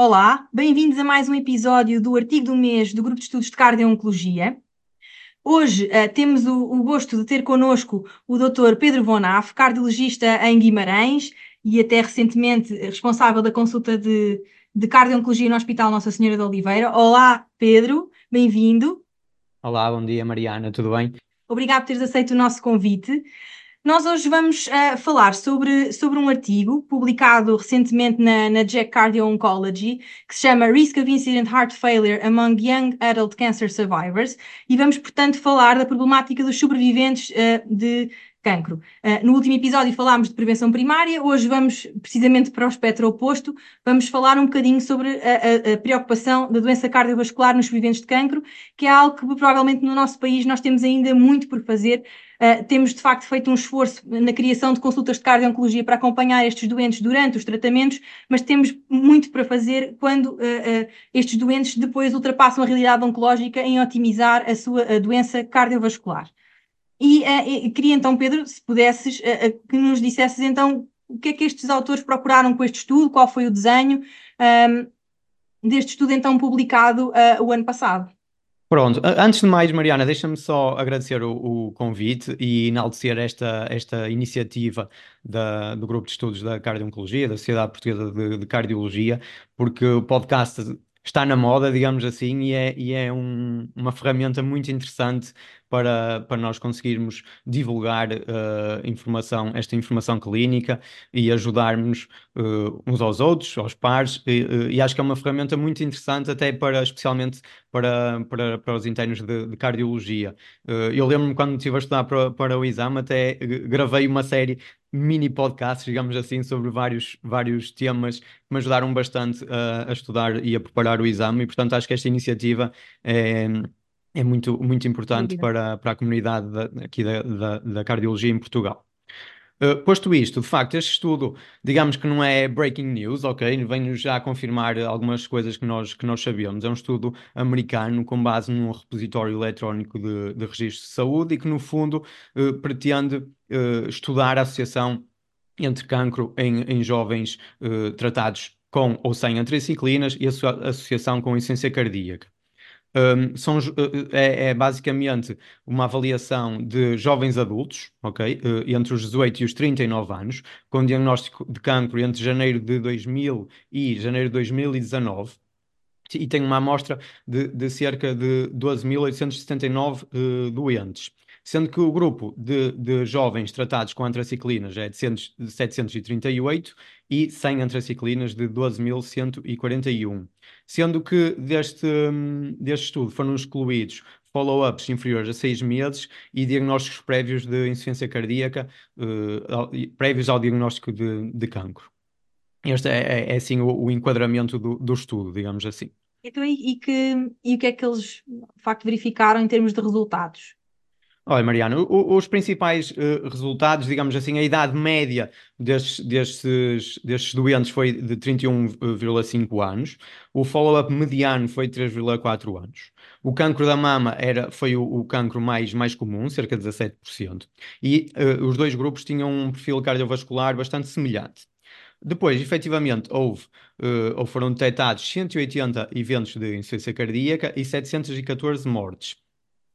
Olá, bem-vindos a mais um episódio do artigo do mês do Grupo de Estudos de Cardio-Oncologia. Hoje uh, temos o, o, gosto de ter connosco o Dr. Pedro Bonaf, cardiologista em Guimarães e até recentemente responsável da consulta de, de cardio-oncologia no Hospital Nossa Senhora de Oliveira. Olá, Pedro, bem-vindo. Olá, bom dia, Mariana, tudo bem? Obrigado por teres aceito o nosso convite. Nós hoje vamos uh, falar sobre, sobre um artigo publicado recentemente na, na JACC Cardio Oncology, que se chama Risk of Incident Heart Failure Among Young Adult Cancer Survivors, e vamos, portanto, falar da problemática dos sobreviventes uh, de cancro. Uh, no último episódio falámos de prevenção primária, hoje vamos precisamente para o espectro oposto, vamos falar um bocadinho sobre a, a, a, preocupação da doença cardiovascular nos sobreviventes de cancro, que é algo que provavelmente no nosso país nós temos ainda muito por fazer Uh, temos, de facto, feito um esforço na criação de consultas de cardio-oncologia para acompanhar estes doentes durante os tratamentos, mas temos muito para fazer quando uh, uh, estes doentes depois ultrapassam a realidade oncológica em otimizar a sua a doença cardiovascular. E, e, queria então, Pedro, se pudesses, que nos dissesses então o que é que estes autores procuraram com este estudo, qual foi o desenho um, deste estudo então publicado o ano passado. Pronto, antes de mais, Mariana, deixa-me só agradecer o, o, convite e enaltecer esta, esta iniciativa da, do Grupo de Estudos da Cardio-Oncologia, da Sociedade Portuguesa de, de Cardiologia, porque o podcast está na moda, digamos assim, e é, e é um, uma ferramenta muito interessante para, para nós conseguirmos divulgar uh, informação, esta informação clínica e ajudarmos uh, uns aos outros, aos pares, e, uh, e, acho que é uma ferramenta muito interessante até para, especialmente para, para, para os internos de, de cardiologia. eu lembro-me quando estive a estudar para, para o exame, até gravei uma série mini podcasts, digamos assim, sobre vários, vários temas que me ajudaram bastante a, a estudar e a preparar o exame, e portanto acho que esta iniciativa é é muito, muito importante para, para a comunidade da, aqui da, da, da cardiologia em Portugal. Uh, posto isto, de facto, este estudo, digamos que não é breaking news, ok? Venho já confirmar algumas coisas que nós, que nós sabíamos. É um estudo americano com base num repositório eletrónico de, de registro de saúde e que, no fundo, uh, pretende uh, estudar a associação entre cancro em, em jovens tratados com ou sem antraciclinas e a sua associação com insuficiência cardíaca. Um, são, é, é, basicamente uma avaliação de jovens adultos, ok? Uh, entre os 18 e os 39 anos, com diagnóstico de cancro entre janeiro de 2000 e janeiro de 2019. E tem uma amostra de, de cerca de 12.879 uh, doentes sendo que o grupo de, de jovens tratados com antraciclinas é de, 738 e sem antraciclinas de 12.141. Sendo que deste, deste estudo foram excluídos follow-ups inferiores a seis meses e diagnósticos prévios de insuficiência cardíaca, uh, prévios ao diagnóstico de, de cancro. Este é, é, é assim o, o enquadramento do, do, estudo, digamos assim. Então, e, e, que, e o que é que eles, de facto, verificaram em termos de resultados? Olha, Mariano, os principais uh, resultados, digamos assim, a idade média destes, destes, destes doentes foi de 31,5 anos, o follow-up mediano foi 3,4 anos. O cancro da mama era, foi o, o cancro mais, mais comum, cerca de 17%, e uh, os dois grupos tinham um perfil cardiovascular bastante semelhante. Depois, efetivamente, houve uh, ou foram detectados 180 eventos de insuficiência cardíaca e 714 mortes.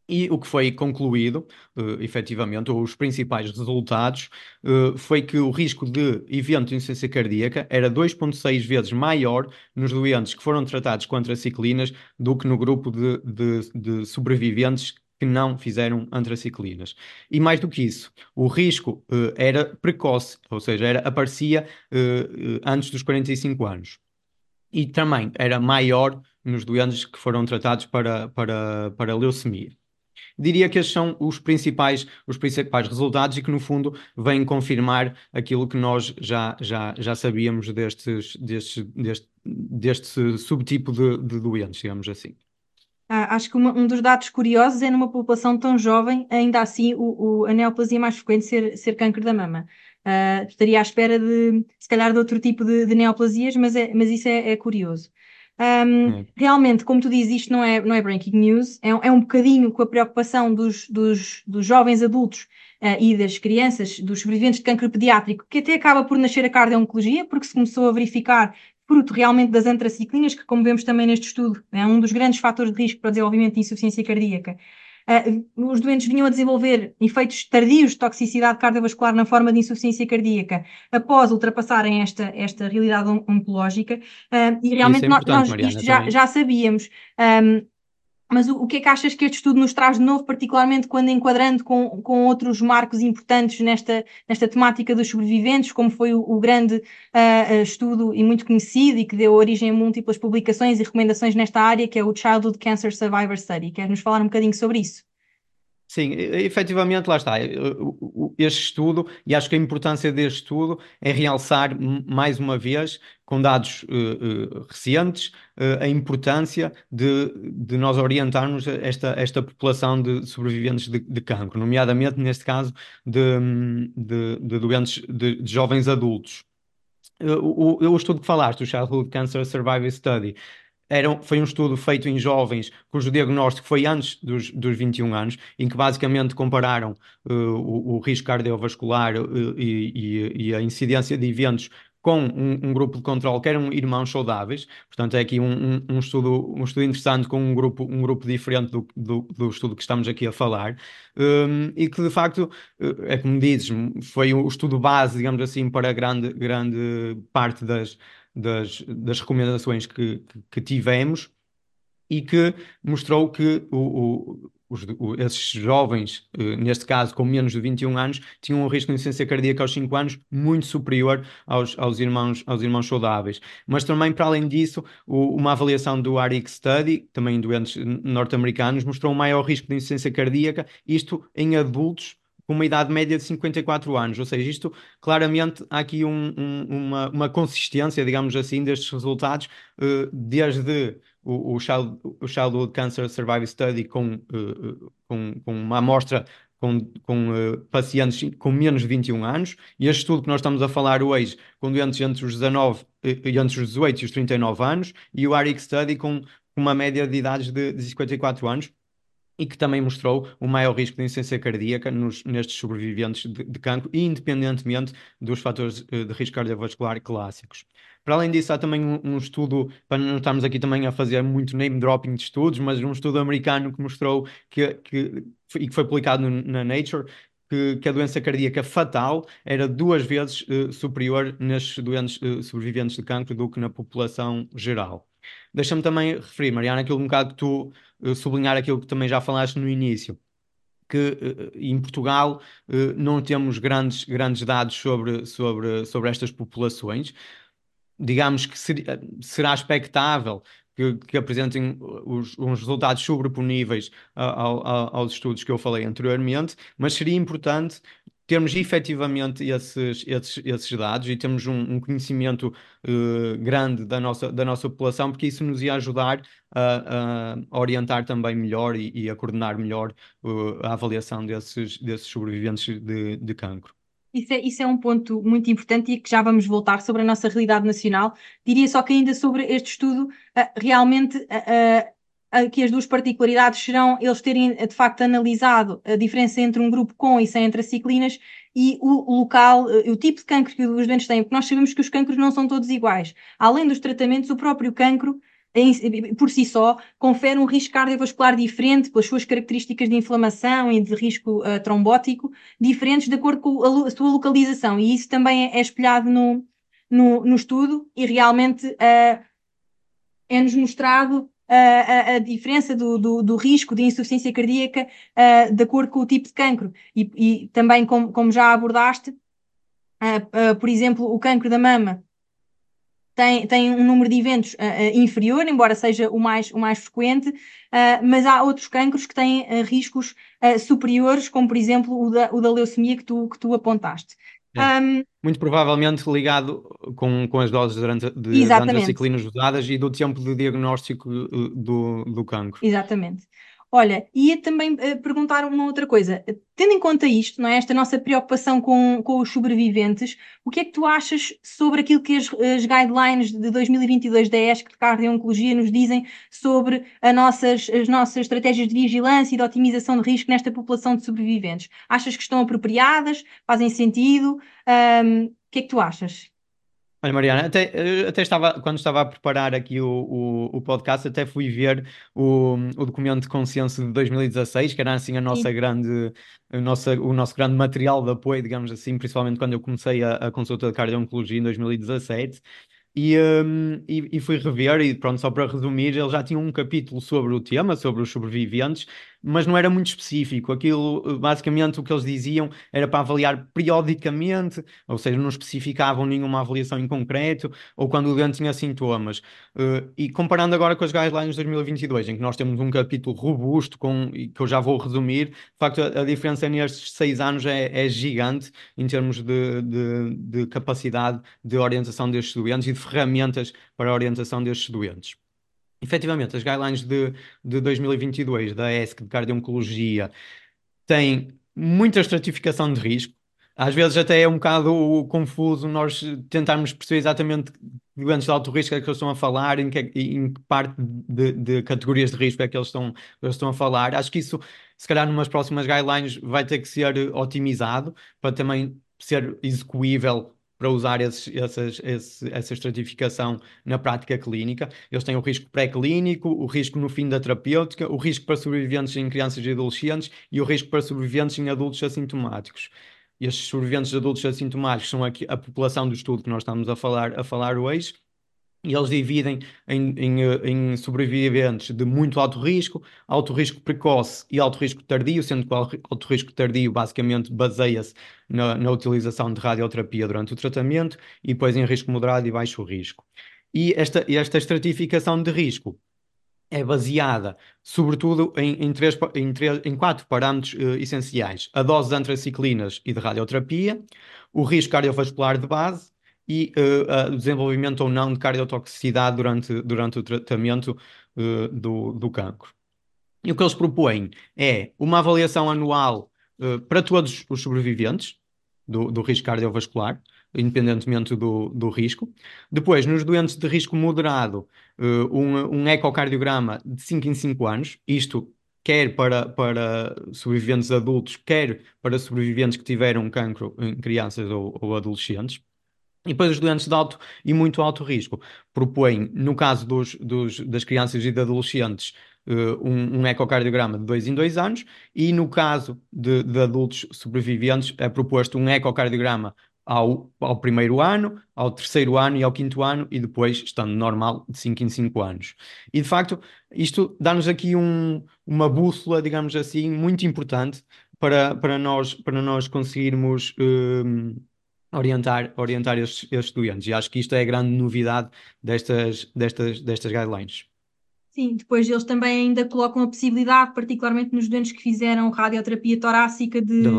E o que foi concluído, uh, efetivamente, os principais resultados, uh, foi que o risco de evento de insuficiência cardíaca era 2,6 vezes maior nos doentes que foram tratados com antraciclinas do que no grupo de, de, de sobreviventes que não fizeram antraciclinas. E mais do que isso, o risco uh, era precoce, ou seja, era, aparecia uh, antes dos 45 anos. E também era maior nos doentes que foram tratados para, para, para leucemia. Diria que estes são os principais, os principais resultados e que, no fundo, vêm confirmar aquilo que nós já, já, já sabíamos destes, destes, deste, deste subtipo de, de doentes, digamos assim. Ah, acho que uma, um dos dados curiosos é numa população tão jovem, ainda assim o, o, a neoplasia mais frequente ser, ser câncer da mama. Uh, estaria à espera de, se calhar, de outro tipo de, de neoplasias, mas, é, mas isso é, é curioso. Um, realmente, como tu dizes, isto não é, não é breaking news, é, é um bocadinho com a preocupação dos, dos, dos jovens adultos uh, e das crianças, dos sobreviventes de cancro pediátrico, que até acaba por nascer a cardio-oncologia, porque se começou a verificar fruto realmente das antraciclinas, que, como vemos também neste estudo, é um dos grandes fatores de risco para o desenvolvimento de insuficiência cardíaca. Uh, os doentes vinham a desenvolver efeitos tardios de toxicidade cardiovascular na forma de insuficiência cardíaca após ultrapassarem esta, esta realidade on oncológica, uh, e realmente é nós, nós Mariana, isto já, já, sabíamos. Um, mas o, o, que é que achas que este estudo nos traz de novo, particularmente quando enquadrando com, com outros marcos importantes nesta, nesta temática dos sobreviventes, como foi o, o grande uh, estudo e muito conhecido e que deu origem a múltiplas publicações e recomendações nesta área, que é o Childhood Cancer Survivor Study. Queres nos falar um bocadinho sobre isso? Sim, efetivamente, lá está. Este estudo, e acho que a importância deste estudo é realçar mais uma vez, com dados uh, uh, recentes, uh, a importância de, de nós orientarmos esta, esta população de sobreviventes de, de cancro, nomeadamente, neste caso, de, de, de doentes, de, de, jovens adultos. O, o, o, estudo que falaste, o Childhood Cancer Survival Study, era, foi um estudo feito em jovens cujo diagnóstico foi antes dos, dos 21 anos, em que basicamente compararam uh, o, o, risco cardiovascular uh, e, e, a incidência de eventos com um, um, grupo de controle que eram irmãos saudáveis, portanto é aqui um, um, um, estudo, um estudo interessante com um grupo, um grupo diferente do, do, do estudo que estamos aqui a falar, um, e que de facto, eh, é como dizes, foi o estudo base, digamos assim, para grande, grande parte das, das, das recomendações que, que, tivemos e que mostrou que o, o, os, o, esses jovens, eh, neste caso com menos de 21 anos, tinham um risco de insuficiência cardíaca aos 5 anos muito superior aos, aos, irmãos, aos irmãos saudáveis. Mas também, para além disso, o, uma avaliação do ARIC Study, também em doentes norte-americanos, mostrou um maior risco de insuficiência cardíaca, isto em adultos com uma idade média de 54 anos, ou seja, isto claramente há aqui um, um, uma, uma consistência, digamos assim, destes resultados, uh, desde o, o, Child, o Childhood Cancer Survival Study com, uh, com, com uma amostra com, com uh, pacientes com menos de 21 anos, e este estudo que nós estamos a falar hoje, com doentes entre os 19 e entre os 18 e os 39 anos, e o ARIC Study com uma média de idades de, de 54 anos, e que também mostrou o maior risco de insuficiência cardíaca nos, nestes sobreviventes de, de cancro, independentemente dos fatores eh, de risco cardiovascular clássicos. Para além disso, há também um, um, estudo, para não estarmos aqui também a fazer muito name dropping de estudos, mas um estudo americano que mostrou que, que e que foi publicado na Nature, que, que, a doença cardíaca fatal era duas vezes uh, superior nestes doentes uh, sobreviventes de cancro do que na população geral. Deixa-me também referir, Mariana, aquilo um bocado que tu sublinhar aquilo que também já falaste no início, que uh, em Portugal uh, não temos grandes, grandes dados sobre, sobre, sobre estas populações. Digamos que ser, será expectável que, que, apresentem os, uns resultados sobreponíveis ao, ao, aos estudos que eu falei anteriormente, mas seria importante termos efetivamente esses, esses, esses dados e termos um, um conhecimento uh, grande da nossa, da nossa população, porque isso nos ia ajudar a, a orientar também melhor e, e a coordenar melhor uh, a avaliação desses, desses sobreviventes de, de cancro. Isso é, isso é um ponto muito importante e que já vamos voltar sobre a nossa realidade nacional. Diria só que ainda sobre este estudo, uh, realmente que as duas particularidades serão eles terem de facto analisado a diferença entre um grupo com e sem antraciclinas e o local, eh, o tipo de cancro que os doentes têm, porque nós sabemos que os cancros não são todos iguais. Além dos tratamentos, o próprio cancro por si só, confere um risco cardiovascular diferente pelas suas características de inflamação e de risco uh, trombótico, diferentes de acordo com a, a, sua localização. E isso também é, é espelhado no, no, no, estudo e realmente uh, é-nos mostrado a, a, diferença do, do, do, risco de insuficiência cardíaca uh, de acordo com o tipo de cancro. E, e também, como, como, já abordaste, uh, uh, por exemplo, o cancro da mama tem, tem um número de eventos inferior, embora seja o mais, o mais frequente, mas há outros cancros que têm riscos superiores, como por exemplo o da, o da leucemia que tu, que tu apontaste. É. Um, Muito provavelmente ligado com, com as doses de, de antraciclinas usadas e do tempo de diagnóstico eh, do, do cancro. Exatamente. Olha, ia também uh, perguntar uma outra coisa. Tendo em conta isto, não é? esta nossa preocupação com, com os sobreviventes, o que é que tu achas sobre aquilo que as, as guidelines de 2022 da ESC de Cardio-Oncologia nos dizem sobre nossas, as nossas estratégias de vigilância e de otimização de risco nesta população de sobreviventes? Achas que estão apropriadas? Fazem sentido? Um, o que é que tu achas? Olha, Mariana, até, até estava, quando estava a preparar aqui o, o, o podcast, até fui ver o, o documento de consenso de 2016, que era assim a nossa Sim. grande, a nossa, o nosso grande material de apoio, digamos assim, principalmente quando eu comecei a, a consulta de cardio-oncologia em 2017. E, um, e, e, fui rever, e pronto, só para resumir, ele já tinha um capítulo sobre o tema, sobre os sobreviventes, mas não era muito específico. Aquilo, basicamente, o que eles diziam era para avaliar periodicamente, ou seja, não especificavam nenhuma avaliação em concreto, ou quando o doente tinha sintomas. Uh, e comparando agora com as guidelines de 2022, em que nós temos um capítulo robusto, com, que eu já vou resumir, de facto, a, a diferença nestes seis anos é, é gigante em termos de, de, de capacidade de orientação destes doentes e de ferramentas para a orientação destes doentes. Efetivamente, as guidelines de, de 2022 da ESC de cardio-oncologia têm muita estratificação de risco. Às vezes até é um bocado confuso nós tentarmos perceber exatamente doentes de alto risco é que eles estão a falar, em que, em que parte de, de, categorias de risco é que eles estão, eles estão a falar. Acho que isso, se calhar, numas próximas guidelines vai ter que ser otimizado para também ser execuível para usar esses, essas, esse, essa estratificação na prática clínica. Eles têm o risco pré-clínico, o risco no fim da terapêutica, o risco para sobreviventes em crianças e adolescentes e o risco para sobreviventes em adultos assintomáticos. Estes sobreviventes adultos assintomáticos são aqui a população do estudo que nós estamos a falar, a falar hoje e eles dividem em, em, em, sobreviventes de muito alto risco, alto risco precoce e alto risco tardio, sendo que o alto risco tardio basicamente baseia-se na, na, utilização de radioterapia durante o tratamento, e depois em risco moderado e baixo risco. E esta, esta estratificação de risco é baseada, sobretudo, em, em, três, em, três, em quatro parâmetros uh, essenciais: a dose de antraciclinas e de radioterapia, o risco cardiovascular de base e uh, uh, desenvolvimento ou não de cardiotoxicidade durante, durante o tratamento uh, do, do cancro. E o que eles propõem é uma avaliação anual para todos os sobreviventes do, do risco cardiovascular, independentemente do, do risco. Depois, nos doentes de risco moderado, um, um ecocardiograma de 5 em 5 anos, isto quer para, para sobreviventes adultos, quer para sobreviventes que tiveram cancro em crianças ou, ou adolescentes. E depois os doentes de alto e muito alto risco propõem, no caso dos, dos, das crianças e de adolescentes, uh, um, um, ecocardiograma de dois em dois anos, e no caso de, de adultos sobreviventes é proposto um ecocardiograma ao, ao primeiro ano, ao terceiro ano e ao quinto ano, e depois, estando normal, de 5 em 5 anos. E de facto, isto dá-nos aqui um, uma bússola, digamos assim, muito importante para, para, nós, para nós conseguirmos. Uh, orientar, orientar estes, estes estudantes. E acho que isto é a grande novidade destas, destas, destas guidelines. Sim, depois eles também ainda colocam a possibilidade, particularmente nos doentes que fizeram radioterapia torácica, de, de,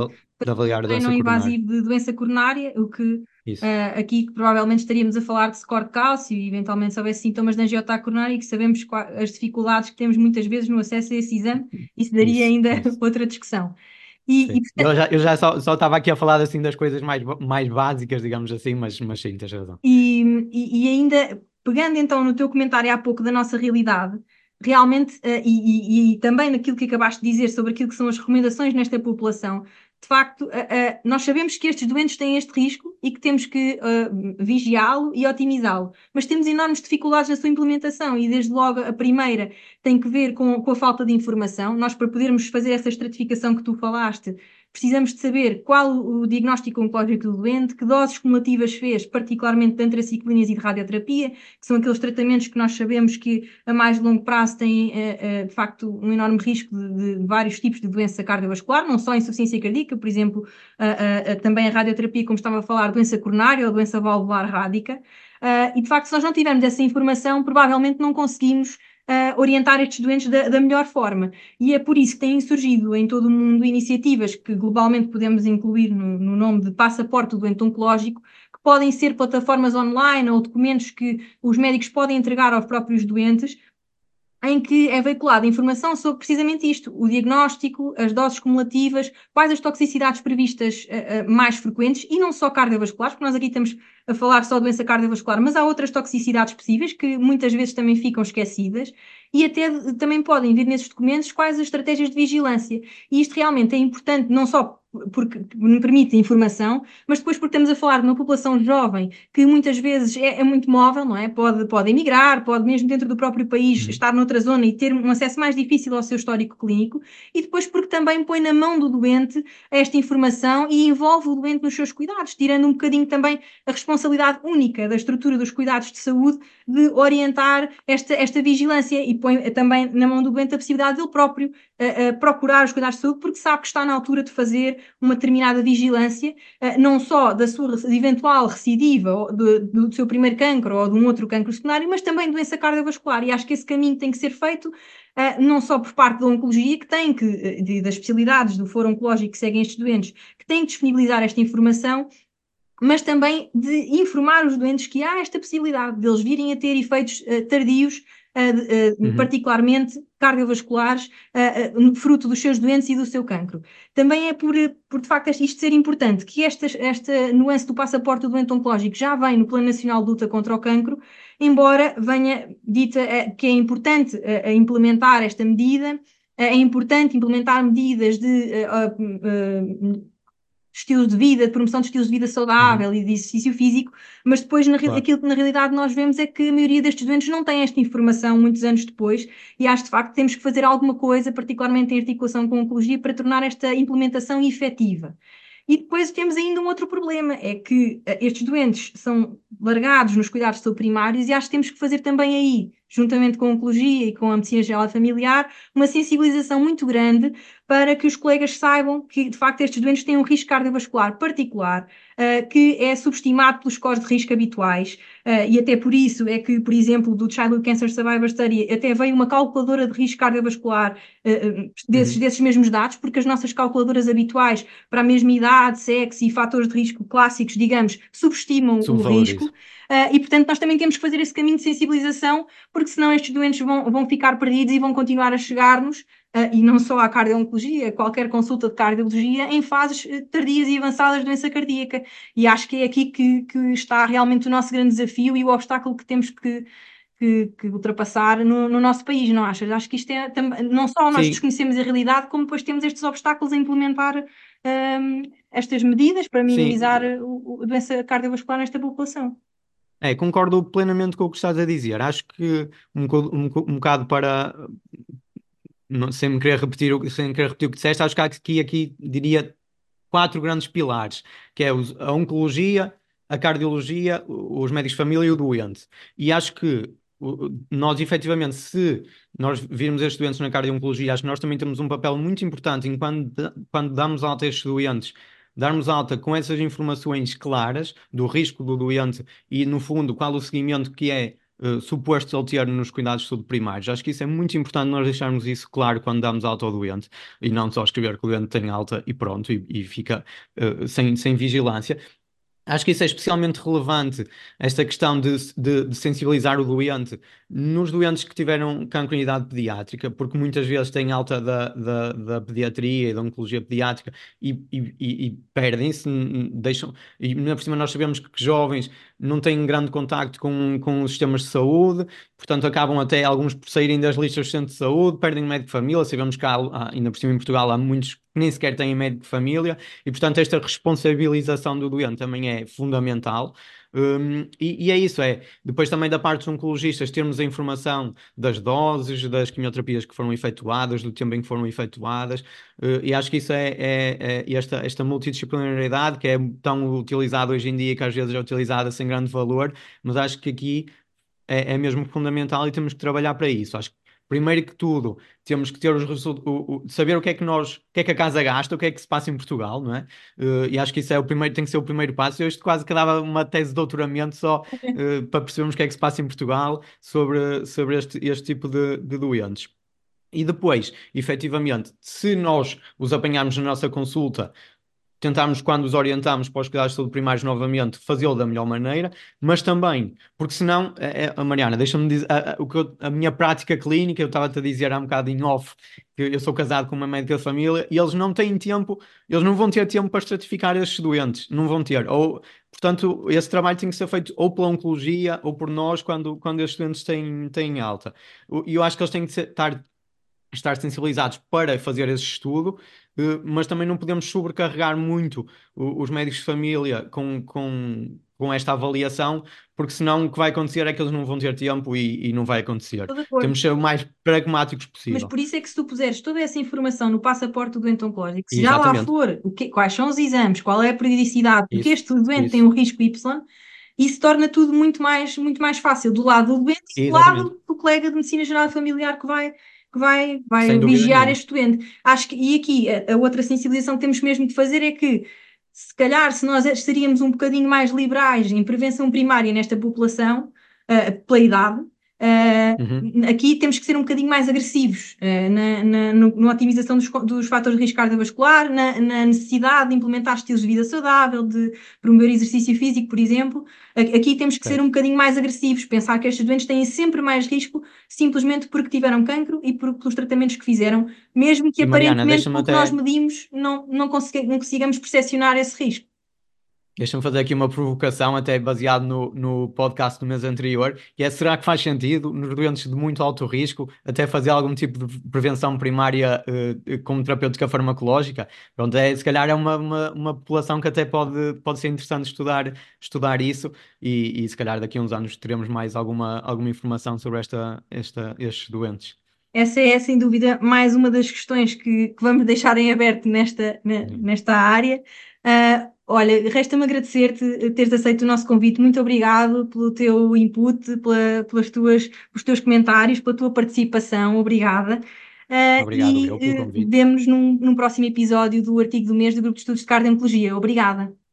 de avaliar doença não invasivo de doença coronária, o que uh, aqui provavelmente estaríamos a falar de score de cálcio e eventualmente se houvesse sintomas de angiota coronária, que sabemos as dificuldades que temos muitas vezes no acesso a esse exame, isso daria isso, ainda isso. outra discussão. E, e, eu já, eu já só, estava aqui a falar assim das coisas mais, mais básicas, digamos assim, mas, mas sim, tens razão. E, e, e ainda, pegando então no teu comentário há pouco da nossa realidade, realmente, uh, e, e, também naquilo que acabaste de dizer sobre aquilo que são as recomendações nesta população, de facto, uh, uh, nós sabemos que estes doentes têm este risco e que temos que vigiá-lo e otimizá-lo, mas temos enormes dificuldades na sua implementação e, desde logo, a primeira tem que ver com, com a falta de informação. Nós, para podermos fazer essa estratificação que tu falaste, Precisamos de saber qual o diagnóstico oncológico do doente, que doses cumulativas fez, particularmente de antraciclinas e de radioterapia, que são aqueles tratamentos que nós sabemos que a mais longo prazo têm, eh, eh, de facto, um enorme risco de, de vários tipos de doença cardiovascular, não só insuficiência cardíaca, por exemplo, também a radioterapia, como estava a falar, doença coronária ou doença valvular rádica. e, de facto, se nós não tivermos essa informação, provavelmente não conseguimos uh, orientar estes doentes da, da, melhor forma. E é por isso que têm surgido em todo o mundo iniciativas que globalmente podemos incluir no, no nome de passaporte do doente oncológico, que podem ser plataformas online ou documentos que os médicos podem entregar aos próprios doentes, em que é veiculada informação sobre precisamente isto: o diagnóstico, as doses cumulativas, quais as toxicidades previstas uh, uh, mais frequentes e não só cardiovasculares, porque nós aqui estamos a falar só doença cardiovascular, mas há outras toxicidades possíveis que muitas vezes também ficam esquecidas e até também podem vir nesses documentos quais as estratégias de vigilância. E isto realmente é importante não só porque me permite informação, mas depois porque estamos a falar de uma população jovem que muitas vezes é, é muito móvel, não é? Pode, pode emigrar, pode mesmo dentro do próprio país uhum. estar noutra zona e ter um acesso mais difícil ao seu histórico clínico, e depois porque também põe na mão do doente esta informação e envolve o doente nos seus cuidados, tirando um bocadinho também a responsabilidade única da estrutura dos cuidados de saúde de orientar esta, esta vigilância e põe também na mão do doente a possibilidade dele próprio uh, uh, procurar os cuidados de saúde porque sabe que está na altura de fazer uma determinada vigilância, uh, não só da sua eventual recidiva do, seu primeiro cancro ou de um outro cancro secundário, mas também doença cardiovascular. E acho que esse caminho tem que ser feito Uh, não só por parte da oncologia, que tem que, de, das especialidades do foro oncológico que seguem estes doentes, que têm que disponibilizar esta informação, mas também de informar os doentes que há esta possibilidade deles virem a ter efeitos uh, tardios uhum. particularmente cardiovasculares, fruto dos seus doentes e do seu cancro. Também é por, por de facto, isto ser importante, que esta, esta nuance do passaporte do doente oncológico já vem no Plano Nacional de Luta contra o Cancro, embora venha dita eh, que é importante eh, implementar esta medida, eh, é importante implementar medidas de estilos de vida, de promoção de estilos de vida saudável uhum. e de exercício físico, mas depois na, claro. aquilo que na realidade nós vemos é que a maioria destes doentes não tem esta informação muitos anos depois e acho de facto que temos que fazer alguma coisa, particularmente em articulação com a oncologia, para tornar esta implementação efetiva. E depois temos ainda um outro problema, é que eh, estes doentes são largados nos cuidados de saúde primários e acho que temos que fazer também aí, juntamente com a oncologia e com a medicina geral familiar, uma sensibilização muito grande para que os colegas saibam que, de facto, estes doentes têm um risco cardiovascular particular, uh, que é subestimado pelos scores de risco habituais, uh, e até por isso é que, por exemplo, do Childhood Cancer Survivor Study, até veio uma calculadora de risco cardiovascular uh, desses, uhum. desses mesmos dados, porque as nossas calculadoras habituais para a mesma idade, sexo e fatores de risco clássicos, digamos, subestimam o risco. Uh, e, portanto, nós também temos que fazer esse caminho de sensibilização, porque senão estes doentes vão, vão ficar perdidos e vão continuar a chegar-nos, e não só à cardiologia, qualquer consulta de cardiologia, em fases eh, tardias e avançadas de doença cardíaca. E acho que é aqui que, que está realmente o nosso grande desafio e o obstáculo que temos que, que, que, ultrapassar no, no, nosso país, não achas? Acho que isto é não só nós Sim. desconhecemos a realidade, como depois temos estes obstáculos a implementar um, estas medidas para minimizar o, a doença cardiovascular nesta população. É, concordo plenamente com o que estás a dizer. Acho que um, um, um bocado para. Não, sem querer repetir, sem querer repetir o que disseste, acho que aqui, aqui diria quatro grandes pilares, que é a oncologia, a cardiologia, os médicos de família e o doente. E acho que nós, efetivamente, se nós virmos estes doentes na cardio-oncologia, acho que nós também temos um papel muito importante em quando, quando damos alta a estes doentes darmos alta com essas informações claras do risco do doente e, no fundo, qual o seguimento que é uh, suposto ele ter nos cuidados saúde primários. Acho que isso é muito importante nós deixarmos isso claro quando damos alta ao doente e não só escrever que o doente tem alta e pronto, e, e fica uh, sem, sem vigilância. Acho que isso é especialmente relevante, esta questão de, de, de, sensibilizar o doente nos doentes que tiveram cancro em idade pediátrica, porque muitas vezes têm alta da, da, da pediatria e da oncologia pediátrica e, e, e, e perdem-se, deixam. E por cima nós sabemos que jovens não têm grande contacto com, com os sistemas de saúde, portanto acabam até alguns por saírem das listas de centro de saúde, perdem médico de família. Sabemos que há, ainda por cima em Portugal há muitos nem sequer têm médico de família, e portanto esta responsabilização do doente também é fundamental. Um, e, e, é isso, é. Depois também da parte dos oncologistas termos a informação das doses, das quimioterapias que foram efetuadas, do tempo em que foram efetuadas, uh, e acho que isso é, é, é, esta, esta multidisciplinaridade que é tão utilizada hoje em dia, que às vezes é utilizada sem grande valor, mas acho que aqui é, é mesmo fundamental e temos que trabalhar para isso. Acho que primeiro que tudo, temos que ter os resultados, saber o que é que nós, o que é que a casa gasta, o que é que se passa em Portugal, não é? Uh, e acho que isso é o primeiro, tem que ser o primeiro passo. Eu quase que dava uma tese de doutoramento só uh, para percebermos o que é que se passa em Portugal sobre, sobre este, este tipo de, de doentes. E depois, efetivamente, se nós os apanharmos na nossa consulta tentarmos, quando os orientamos para os cuidados de saúde primários novamente, fazê-lo da melhor maneira, mas também, porque senão, é, é, Mariana, deixa-me dizer, a, a, a, minha prática clínica, eu estava-te a dizer há um bocado em off, que eu sou casado com uma médica de família, e eles não têm tempo, eles não vão ter tempo para estratificar esses doentes, não vão ter, ou, portanto, esse trabalho tem que ser feito ou pela oncologia, ou por nós, quando, quando estes doentes têm, têm alta. E eu acho que eles têm que ser, estar estar sensibilizados para fazer esse estudo mas também não podemos sobrecarregar muito os médicos de família com, com, com esta avaliação, porque senão o que vai acontecer é que eles não vão ter tempo e, e não vai acontecer. Temos de ser o mais pragmáticos possível. Mas por isso é que se tu puseres toda essa informação no passaporte do doente oncológico, se Exatamente. já lá for o que, quais são os exames, qual é a periodicidade, porque este doente isso. tem um risco Y, isso torna tudo muito mais, muito mais fácil do lado do doente e do lado do colega de medicina geral familiar que vai que vai, vai vigiar este doente. Acho que, e aqui a, a, outra sensibilização que temos mesmo de fazer é que se calhar, se nós estaríamos um bocadinho mais liberais em prevenção primária nesta população, uh, pela idade, uhum. Aqui temos que ser um bocadinho mais agressivos uh, na, na, no, na, otimização dos, dos fatores de risco cardiovascular, na, na, necessidade de implementar estilos de vida saudável, de promover exercício físico, por exemplo. Aqui temos que okay. ser um bocadinho mais agressivos, pensar que estes doentes têm sempre mais risco simplesmente porque tiveram cancro e por, pelos tratamentos que fizeram, mesmo que e aparentemente Mariana, o que até... nós medimos não, não, consiga, não consigamos percepcionar esse risco. Deixa-me fazer aqui uma provocação, até baseado no, no podcast do mês anterior, e é, será que faz sentido, nos doentes de muito alto risco, até fazer algum tipo de prevenção primária uh, como terapêutica farmacológica? Pronto, é, se calhar é uma, uma, uma, população que até pode, pode ser interessante estudar, estudar isso, e, e se calhar daqui a uns anos teremos mais alguma, alguma informação sobre esta, esta, estes doentes. Essa é, sem dúvida, mais uma das questões que, que vamos deixar em aberto nesta, nesta área. Uh, olha, resta-me agradecer-te teres aceito o nosso convite. Muito obrigado pelo teu input, pela, pelas tuas, pelos teus comentários, pela tua participação. Obrigada. Uh, Obrigado, e uh, vemos num, num próximo episódio do artigo do mês do Grupo de Estudos de Cardiologia. Obrigada.